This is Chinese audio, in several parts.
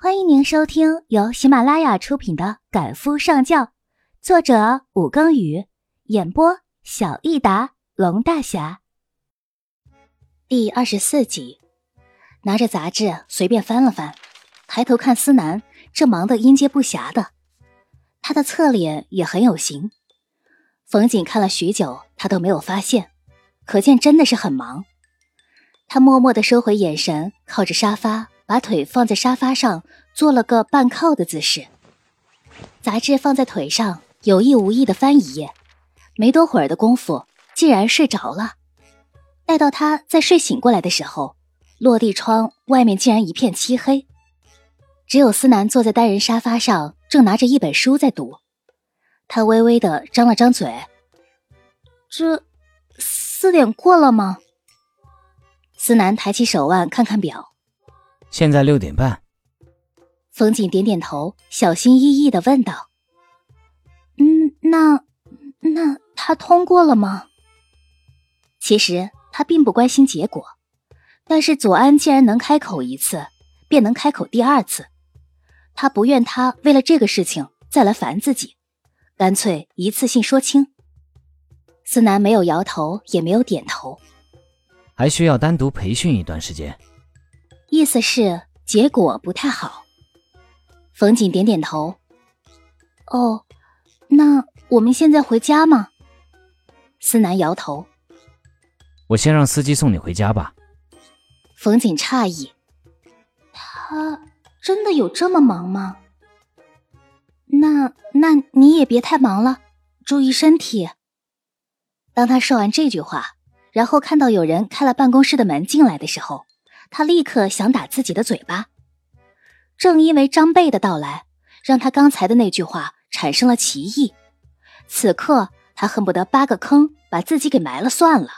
欢迎您收听由喜马拉雅出品的《赶夫上轿》，作者武庚宇，演播小益达龙大侠。第二十四集，拿着杂志随便翻了翻，抬头看思南正忙得应接不暇的，他的侧脸也很有型。冯锦看了许久，他都没有发现，可见真的是很忙。他默默的收回眼神，靠着沙发。把腿放在沙发上，做了个半靠的姿势。杂志放在腿上，有意无意的翻一页，没多会儿的功夫，竟然睡着了。待到他再睡醒过来的时候，落地窗外面竟然一片漆黑，只有思南坐在单人沙发上，正拿着一本书在读。他微微的张了张嘴：“这四点过了吗？”思南抬起手腕看看表。现在六点半，冯锦点点头，小心翼翼的问道：“嗯，那那他通过了吗？”其实他并不关心结果，但是左安既然能开口一次，便能开口第二次，他不愿他为了这个事情再来烦自己，干脆一次性说清。思南没有摇头，也没有点头，还需要单独培训一段时间。意思是结果不太好。冯锦点点头。哦，那我们现在回家吗？思南摇头。我先让司机送你回家吧。冯锦诧异，他真的有这么忙吗？那那你也别太忙了，注意身体。当他说完这句话，然后看到有人开了办公室的门进来的时候。他立刻想打自己的嘴巴，正因为张贝的到来，让他刚才的那句话产生了歧义。此刻他恨不得扒个坑把自己给埋了算了。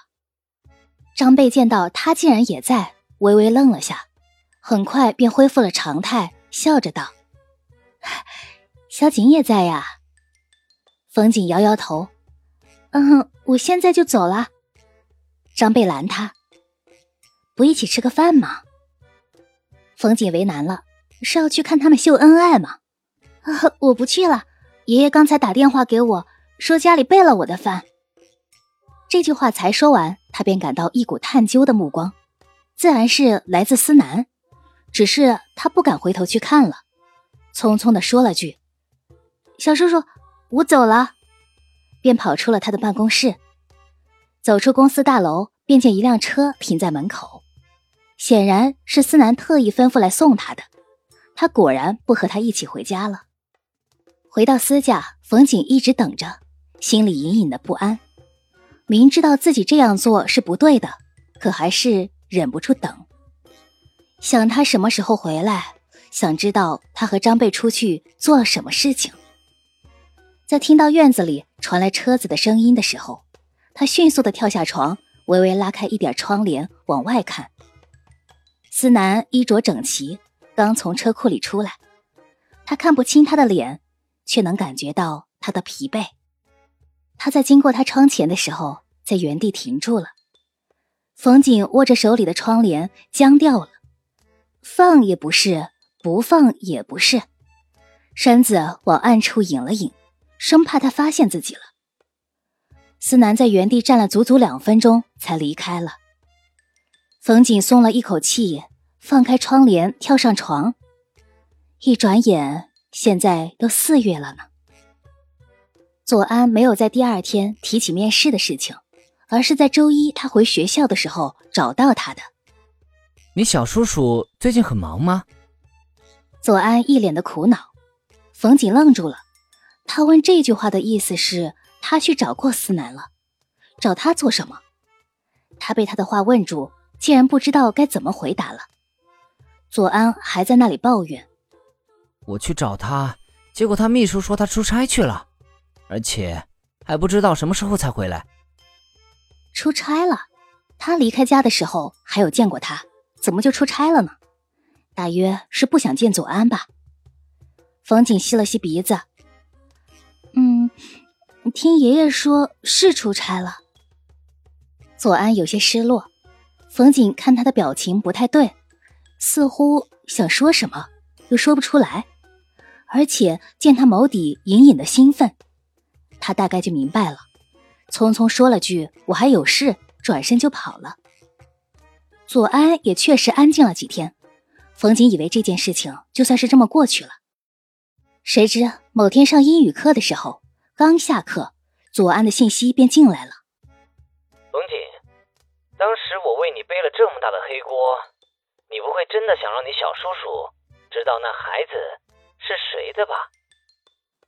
张贝见到他竟然也在，微微愣了下，很快便恢复了常态，笑着道：“小景也在呀。”冯景摇摇头：“嗯，我现在就走了。”张贝拦他。不一起吃个饭吗？冯锦为难了，是要去看他们秀恩爱吗？啊，我不去了。爷爷刚才打电话给我说家里备了我的饭。这句话才说完，他便感到一股探究的目光，自然是来自思南。只是他不敢回头去看了，匆匆的说了句：“小叔叔，我走了。”便跑出了他的办公室。走出公司大楼，便见一辆车停在门口。显然是思南特意吩咐来送他的，他果然不和他一起回家了。回到司家，冯景一直等着，心里隐隐的不安。明知道自己这样做是不对的，可还是忍不住等。想他什么时候回来，想知道他和张贝出去做了什么事情。在听到院子里传来车子的声音的时候，他迅速的跳下床，微微拉开一点窗帘往外看。思南衣着整齐，刚从车库里出来。他看不清他的脸，却能感觉到他的疲惫。他在经过他窗前的时候，在原地停住了。冯景握着手里的窗帘，僵掉了，放也不是，不放也不是，身子往暗处引了引，生怕他发现自己了。思南在原地站了足足两分钟，才离开了。冯景松了一口气。放开窗帘，跳上床。一转眼，现在都四月了呢。左安没有在第二天提起面试的事情，而是在周一他回学校的时候找到他的。你小叔叔最近很忙吗？左安一脸的苦恼。冯景愣住了，他问这句话的意思是他去找过思南了，找他做什么？他被他的话问住，竟然不知道该怎么回答了。左安还在那里抱怨：“我去找他，结果他秘书说他出差去了，而且还不知道什么时候才回来。”出差了？他离开家的时候还有见过他，怎么就出差了呢？大约是不想见左安吧。冯景吸了吸鼻子：“嗯，听爷爷说是出差了。”左安有些失落。冯景看他的表情不太对。似乎想说什么，又说不出来，而且见他眸底隐隐的兴奋，他大概就明白了，匆匆说了句“我还有事”，转身就跑了。左安也确实安静了几天，冯锦以为这件事情就算是这么过去了，谁知某天上英语课的时候，刚下课，左安的信息便进来了。冯锦，当时我为你背了这么大的黑锅，你不会真的想让你小叔叔知道那孩子是谁的吧？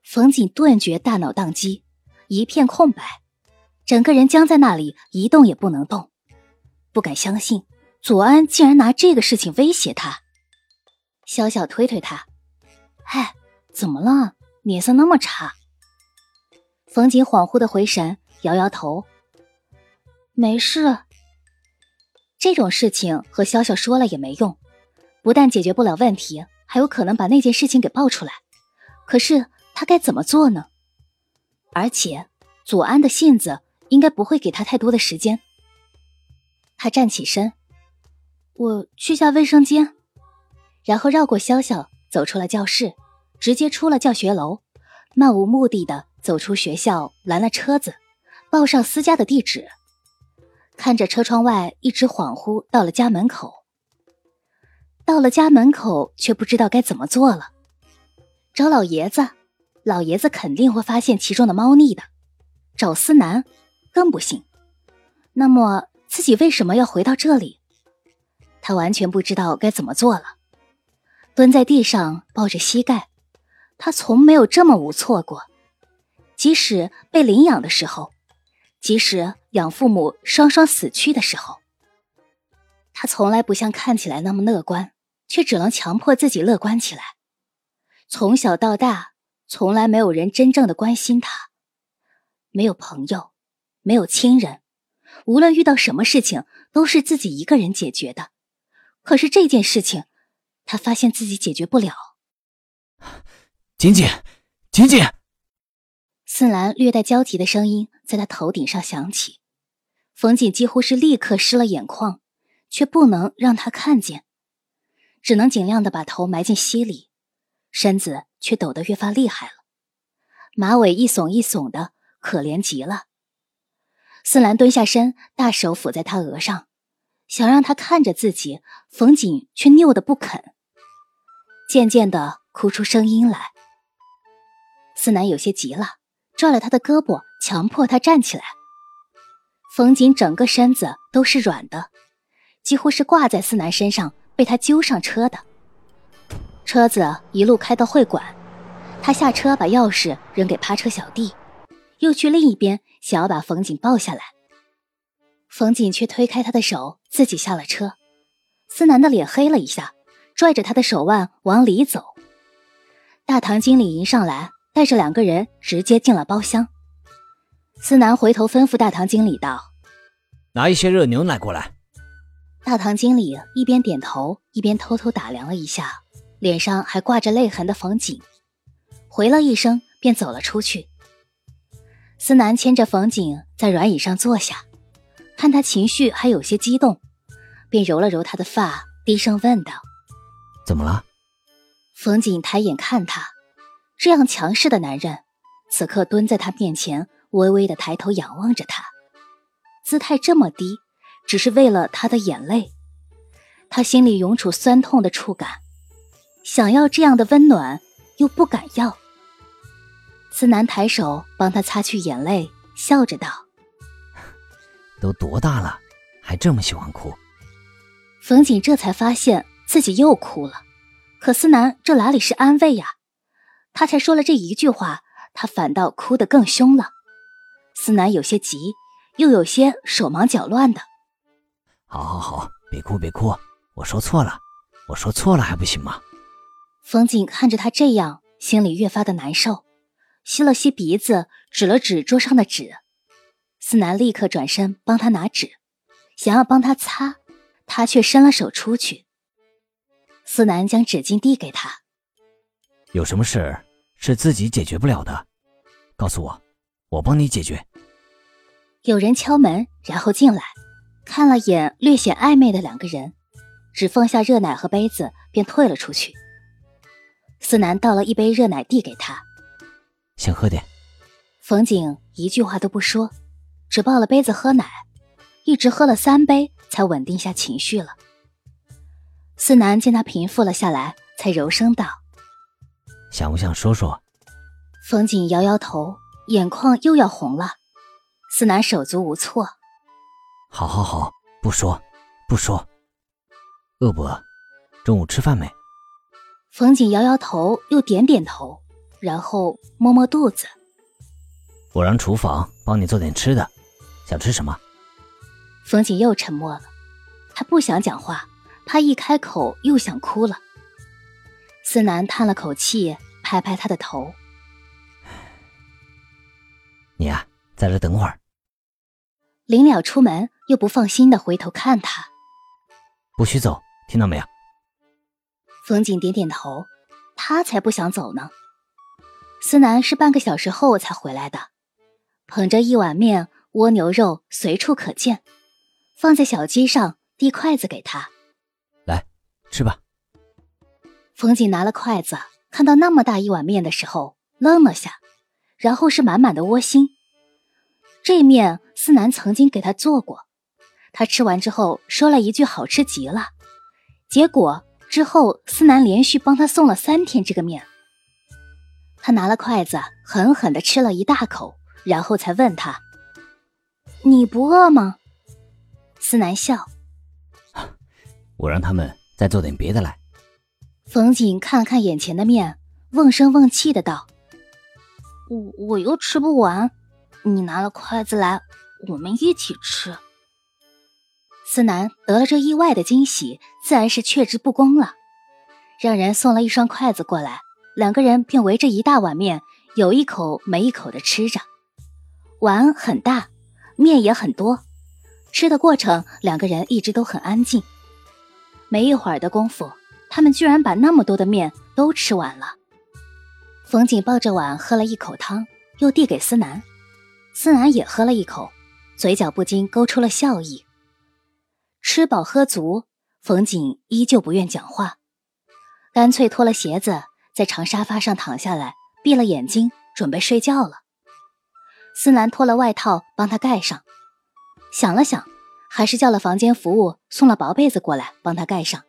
冯锦顿觉大脑宕机，一片空白，整个人僵在那里，一动也不能动，不敢相信。左安竟然拿这个事情威胁他，小小推推他：“嗨，怎么了？脸色那么差。”冯锦恍惚的回神，摇摇头：“没事。”这种事情和潇潇说了也没用，不但解决不了问题，还有可能把那件事情给爆出来。可是他该怎么做呢？而且左安的性子应该不会给他太多的时间。他站起身。我去下卫生间，然后绕过潇潇，走出了教室，直接出了教学楼，漫无目的的走出学校，拦了车子，报上私家的地址，看着车窗外，一直恍惚到了家门口。到了家门口，却不知道该怎么做了。找老爷子，老爷子肯定会发现其中的猫腻的；找思南，更不行。那么自己为什么要回到这里？他完全不知道该怎么做了，蹲在地上抱着膝盖，他从没有这么无措过。即使被领养的时候，即使养父母双双死去的时候，他从来不像看起来那么乐观，却只能强迫自己乐观起来。从小到大，从来没有人真正的关心他，没有朋友，没有亲人，无论遇到什么事情，都是自己一个人解决的。可是这件事情，他发现自己解决不了。锦锦，锦锦，思兰略带焦急的声音在他头顶上响起。冯锦几乎是立刻湿了眼眶，却不能让他看见，只能尽量的把头埋进膝里，身子却抖得越发厉害了，马尾一耸一耸的，可怜极了。思兰蹲下身，大手抚在他额上。想让他看着自己，冯锦却拗得不肯，渐渐的哭出声音来。思南有些急了，拽了他的胳膊，强迫他站起来。冯锦整个身子都是软的，几乎是挂在思南身上，被他揪上车的。车子一路开到会馆，他下车把钥匙扔给趴车小弟，又去另一边想要把冯锦抱下来。冯锦却推开他的手，自己下了车。思南的脸黑了一下，拽着他的手腕往里走。大堂经理迎上来，带着两个人直接进了包厢。思南回头吩咐大堂经理道：“拿一些热牛奶过来。”大堂经理一边点头，一边偷偷打量了一下脸上还挂着泪痕的冯景，回了一声，便走了出去。思南牵着冯景在软椅上坐下。看他情绪还有些激动，便揉了揉他的发，低声问道：“怎么了？”冯景抬眼看他，这样强势的男人，此刻蹲在他面前，微微的抬头仰望着他，姿态这么低，只是为了他的眼泪。他心里涌出酸痛的触感，想要这样的温暖，又不敢要。思南抬手帮他擦去眼泪，笑着道。都多大了，还这么喜欢哭？冯锦这才发现自己又哭了。可思南这哪里是安慰呀？他才说了这一句话，他反倒哭得更凶了。思南有些急，又有些手忙脚乱的。好好好，别哭别哭，我说错了，我说错了还不行吗？冯景看着他这样，心里越发的难受，吸了吸鼻子，指了指桌上的纸。思南立刻转身帮他拿纸，想要帮他擦，他却伸了手出去。思南将纸巾递给他：“有什么事是自己解决不了的，告诉我，我帮你解决。”有人敲门，然后进来，看了眼略显暧昧的两个人，只放下热奶和杯子，便退了出去。思南倒了一杯热奶递给他，先喝点。冯景一句话都不说，只抱了杯子喝奶，一直喝了三杯才稳定下情绪了。思南见他平复了下来，才柔声道：“想不想说说？”冯瑾摇摇头，眼眶又要红了。思南手足无措：“好好好，不说，不说。饿不饿？中午吃饭没？”冯瑾摇摇头，又点点头，然后摸摸肚子。我让厨房帮你做点吃的，想吃什么？冯瑾又沉默了，他不想讲话，怕一开口又想哭了。思南叹了口气，拍拍他的头：“ 你呀，在这等会儿。”临了出门，又不放心的回头看他：“不许走，听到没有？”冯景点点头，他才不想走呢。思南是半个小时后才回来的。捧着一碗面，蜗牛肉随处可见，放在小鸡上，递筷子给他，来吃吧。冯景拿了筷子，看到那么大一碗面的时候，愣了下，然后是满满的窝心。这面思南曾经给他做过，他吃完之后说了一句好吃极了，结果之后思南连续帮他送了三天这个面。他拿了筷子，狠狠地吃了一大口。然后才问他：“你不饿吗？”思南笑：“我让他们再做点别的来。”冯景看了看眼前的面，瓮声瓮气的道：“我我又吃不完，你拿了筷子来，我们一起吃。”思南得了这意外的惊喜，自然是却之不恭了，让人送了一双筷子过来，两个人便围着一大碗面，有一口没一口的吃着。碗很大，面也很多，吃的过程两个人一直都很安静。没一会儿的功夫，他们居然把那么多的面都吃完了。冯景抱着碗喝了一口汤，又递给思南，思南也喝了一口，嘴角不禁勾出了笑意。吃饱喝足，冯景依旧不愿讲话，干脆脱了鞋子，在长沙发上躺下来，闭了眼睛，准备睡觉了。思南脱了外套帮他盖上，想了想，还是叫了房间服务送了薄被子过来帮他盖上。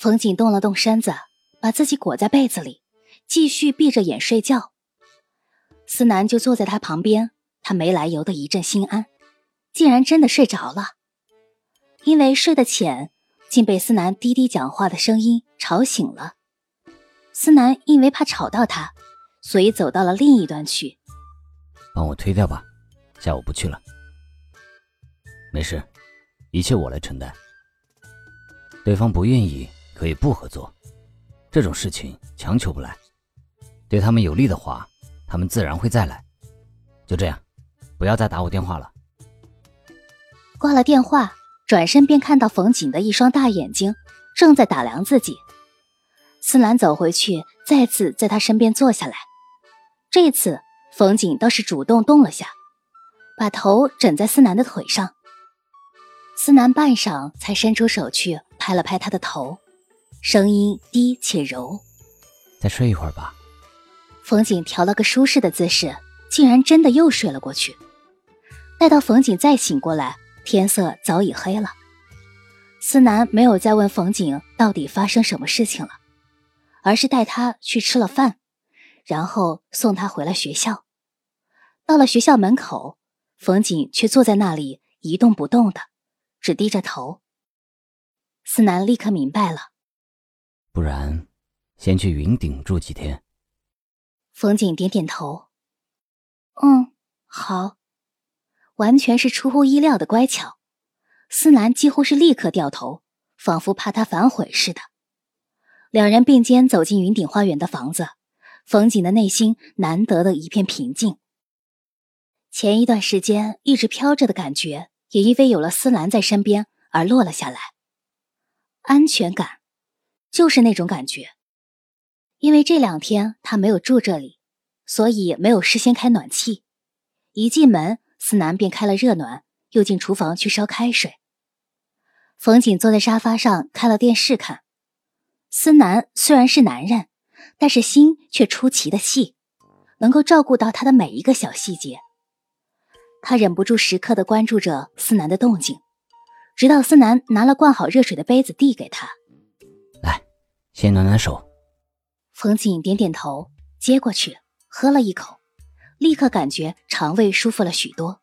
冯景动了动身子，把自己裹在被子里，继续闭着眼睡觉。思南就坐在他旁边，他没来由的一阵心安，竟然真的睡着了。因为睡得浅，竟被思南低低讲话的声音吵醒了。思南因为怕吵到他，所以走到了另一端去。帮我推掉吧，下午不去了。没事，一切我来承担。对方不愿意可以不合作，这种事情强求不来。对他们有利的话，他们自然会再来。就这样，不要再打我电话了。挂了电话，转身便看到冯景的一双大眼睛正在打量自己。思兰走回去，再次在他身边坐下来。这次。冯景倒是主动动了下，把头枕在思南的腿上。思南半晌才伸出手去拍了拍他的头，声音低且柔：“再睡一会儿吧。”冯景调了个舒适的姿势，竟然真的又睡了过去。待到冯景再醒过来，天色早已黑了。思南没有再问冯景到底发生什么事情了，而是带他去吃了饭。然后送他回了学校。到了学校门口，冯景却坐在那里一动不动的，只低着头。思南立刻明白了，不然先去云顶住几天。冯景点点头，嗯，好，完全是出乎意料的乖巧。思南几乎是立刻掉头，仿佛怕他反悔似的。两人并肩走进云顶花园的房子。冯景的内心难得的一片平静。前一段时间一直飘着的感觉，也因为有了思兰在身边而落了下来。安全感，就是那种感觉。因为这两天他没有住这里，所以没有事先开暖气。一进门，思南便开了热暖，又进厨房去烧开水。冯景坐在沙发上开了电视看。思南虽然是男人。但是心却出奇的细，能够照顾到他的每一个小细节。他忍不住时刻的关注着思南的动静，直到思南拿了灌好热水的杯子递给他，先暖暖手。冯景点点头，接过去喝了一口，立刻感觉肠胃舒服了许多，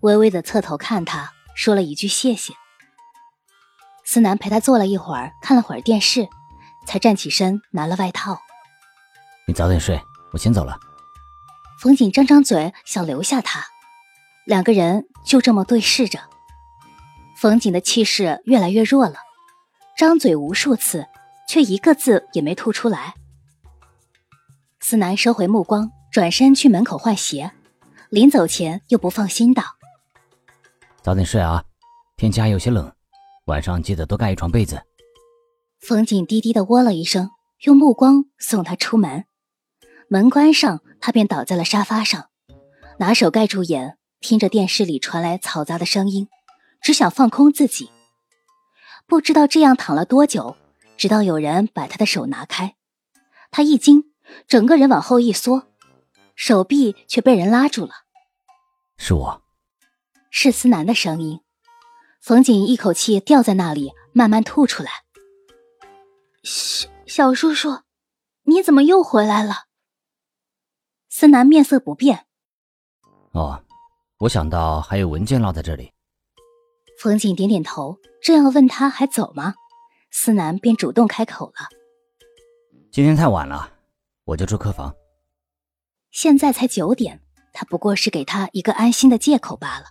微微的侧头看他，说了一句谢谢。思南陪他坐了一会儿，看了会儿电视，才站起身拿了外套。你早点睡，我先走了。冯景张张嘴想留下他，两个人就这么对视着。冯景的气势越来越弱了，张嘴无数次，却一个字也没吐出来。思南收回目光，转身去门口换鞋，临走前又不放心道：“早点睡啊，天气还有些冷。”晚上记得多盖一床被子。冯景低低的喔了一声，用目光送他出门。门关上，他便倒在了沙发上，拿手盖住眼，听着电视里传来嘈杂的声音，只想放空自己。不知道这样躺了多久，直到有人把他的手拿开，他一惊，整个人往后一缩，手臂却被人拉住了。是我，是思南的声音。冯景一口气吊在那里，慢慢吐出来。小小叔叔，你怎么又回来了？思南面色不变。哦，我想到还有文件落在这里。冯景点点头，正要问他还走吗？思南便主动开口了：“今天太晚了，我就住客房。现在才九点，他不过是给他一个安心的借口罢了。”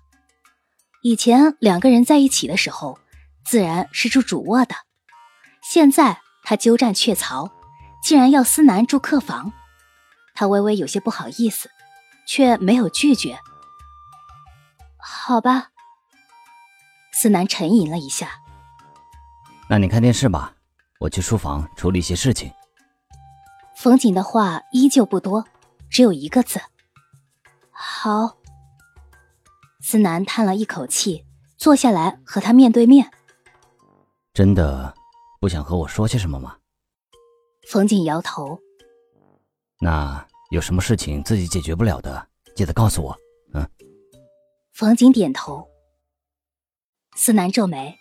以前两个人在一起的时候，自然是住主卧的。现在他鸠占鹊巢，竟然要思南住客房，他微微有些不好意思，却没有拒绝。好吧。思南沉吟了一下，那你看电视吧，我去书房处理一些事情。冯瑾的话依旧不多，只有一个字：好。思南叹了一口气，坐下来和他面对面。真的不想和我说些什么吗？冯瑾摇头。那有什么事情自己解决不了的，记得告诉我。嗯。冯瑾点头。思南皱眉。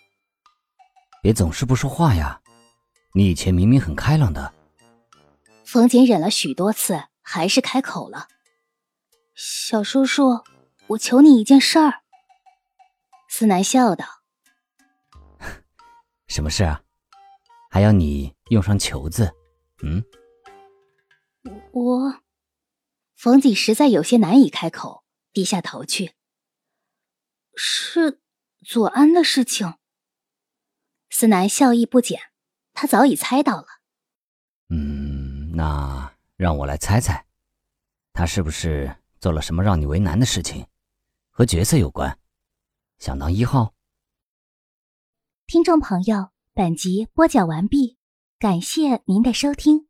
别总是不说话呀！你以前明明很开朗的。冯瑾忍了许多次，还是开口了。小叔叔。我求你一件事儿。思南笑道：“什么事啊？还要你用上‘求’字？嗯？”我，冯瑾实在有些难以开口，低下头去。是左安的事情。思南笑意不减，他早已猜到了。嗯，那让我来猜猜，他是不是做了什么让你为难的事情？和角色有关，想当一号。听众朋友，本集播讲完毕，感谢您的收听。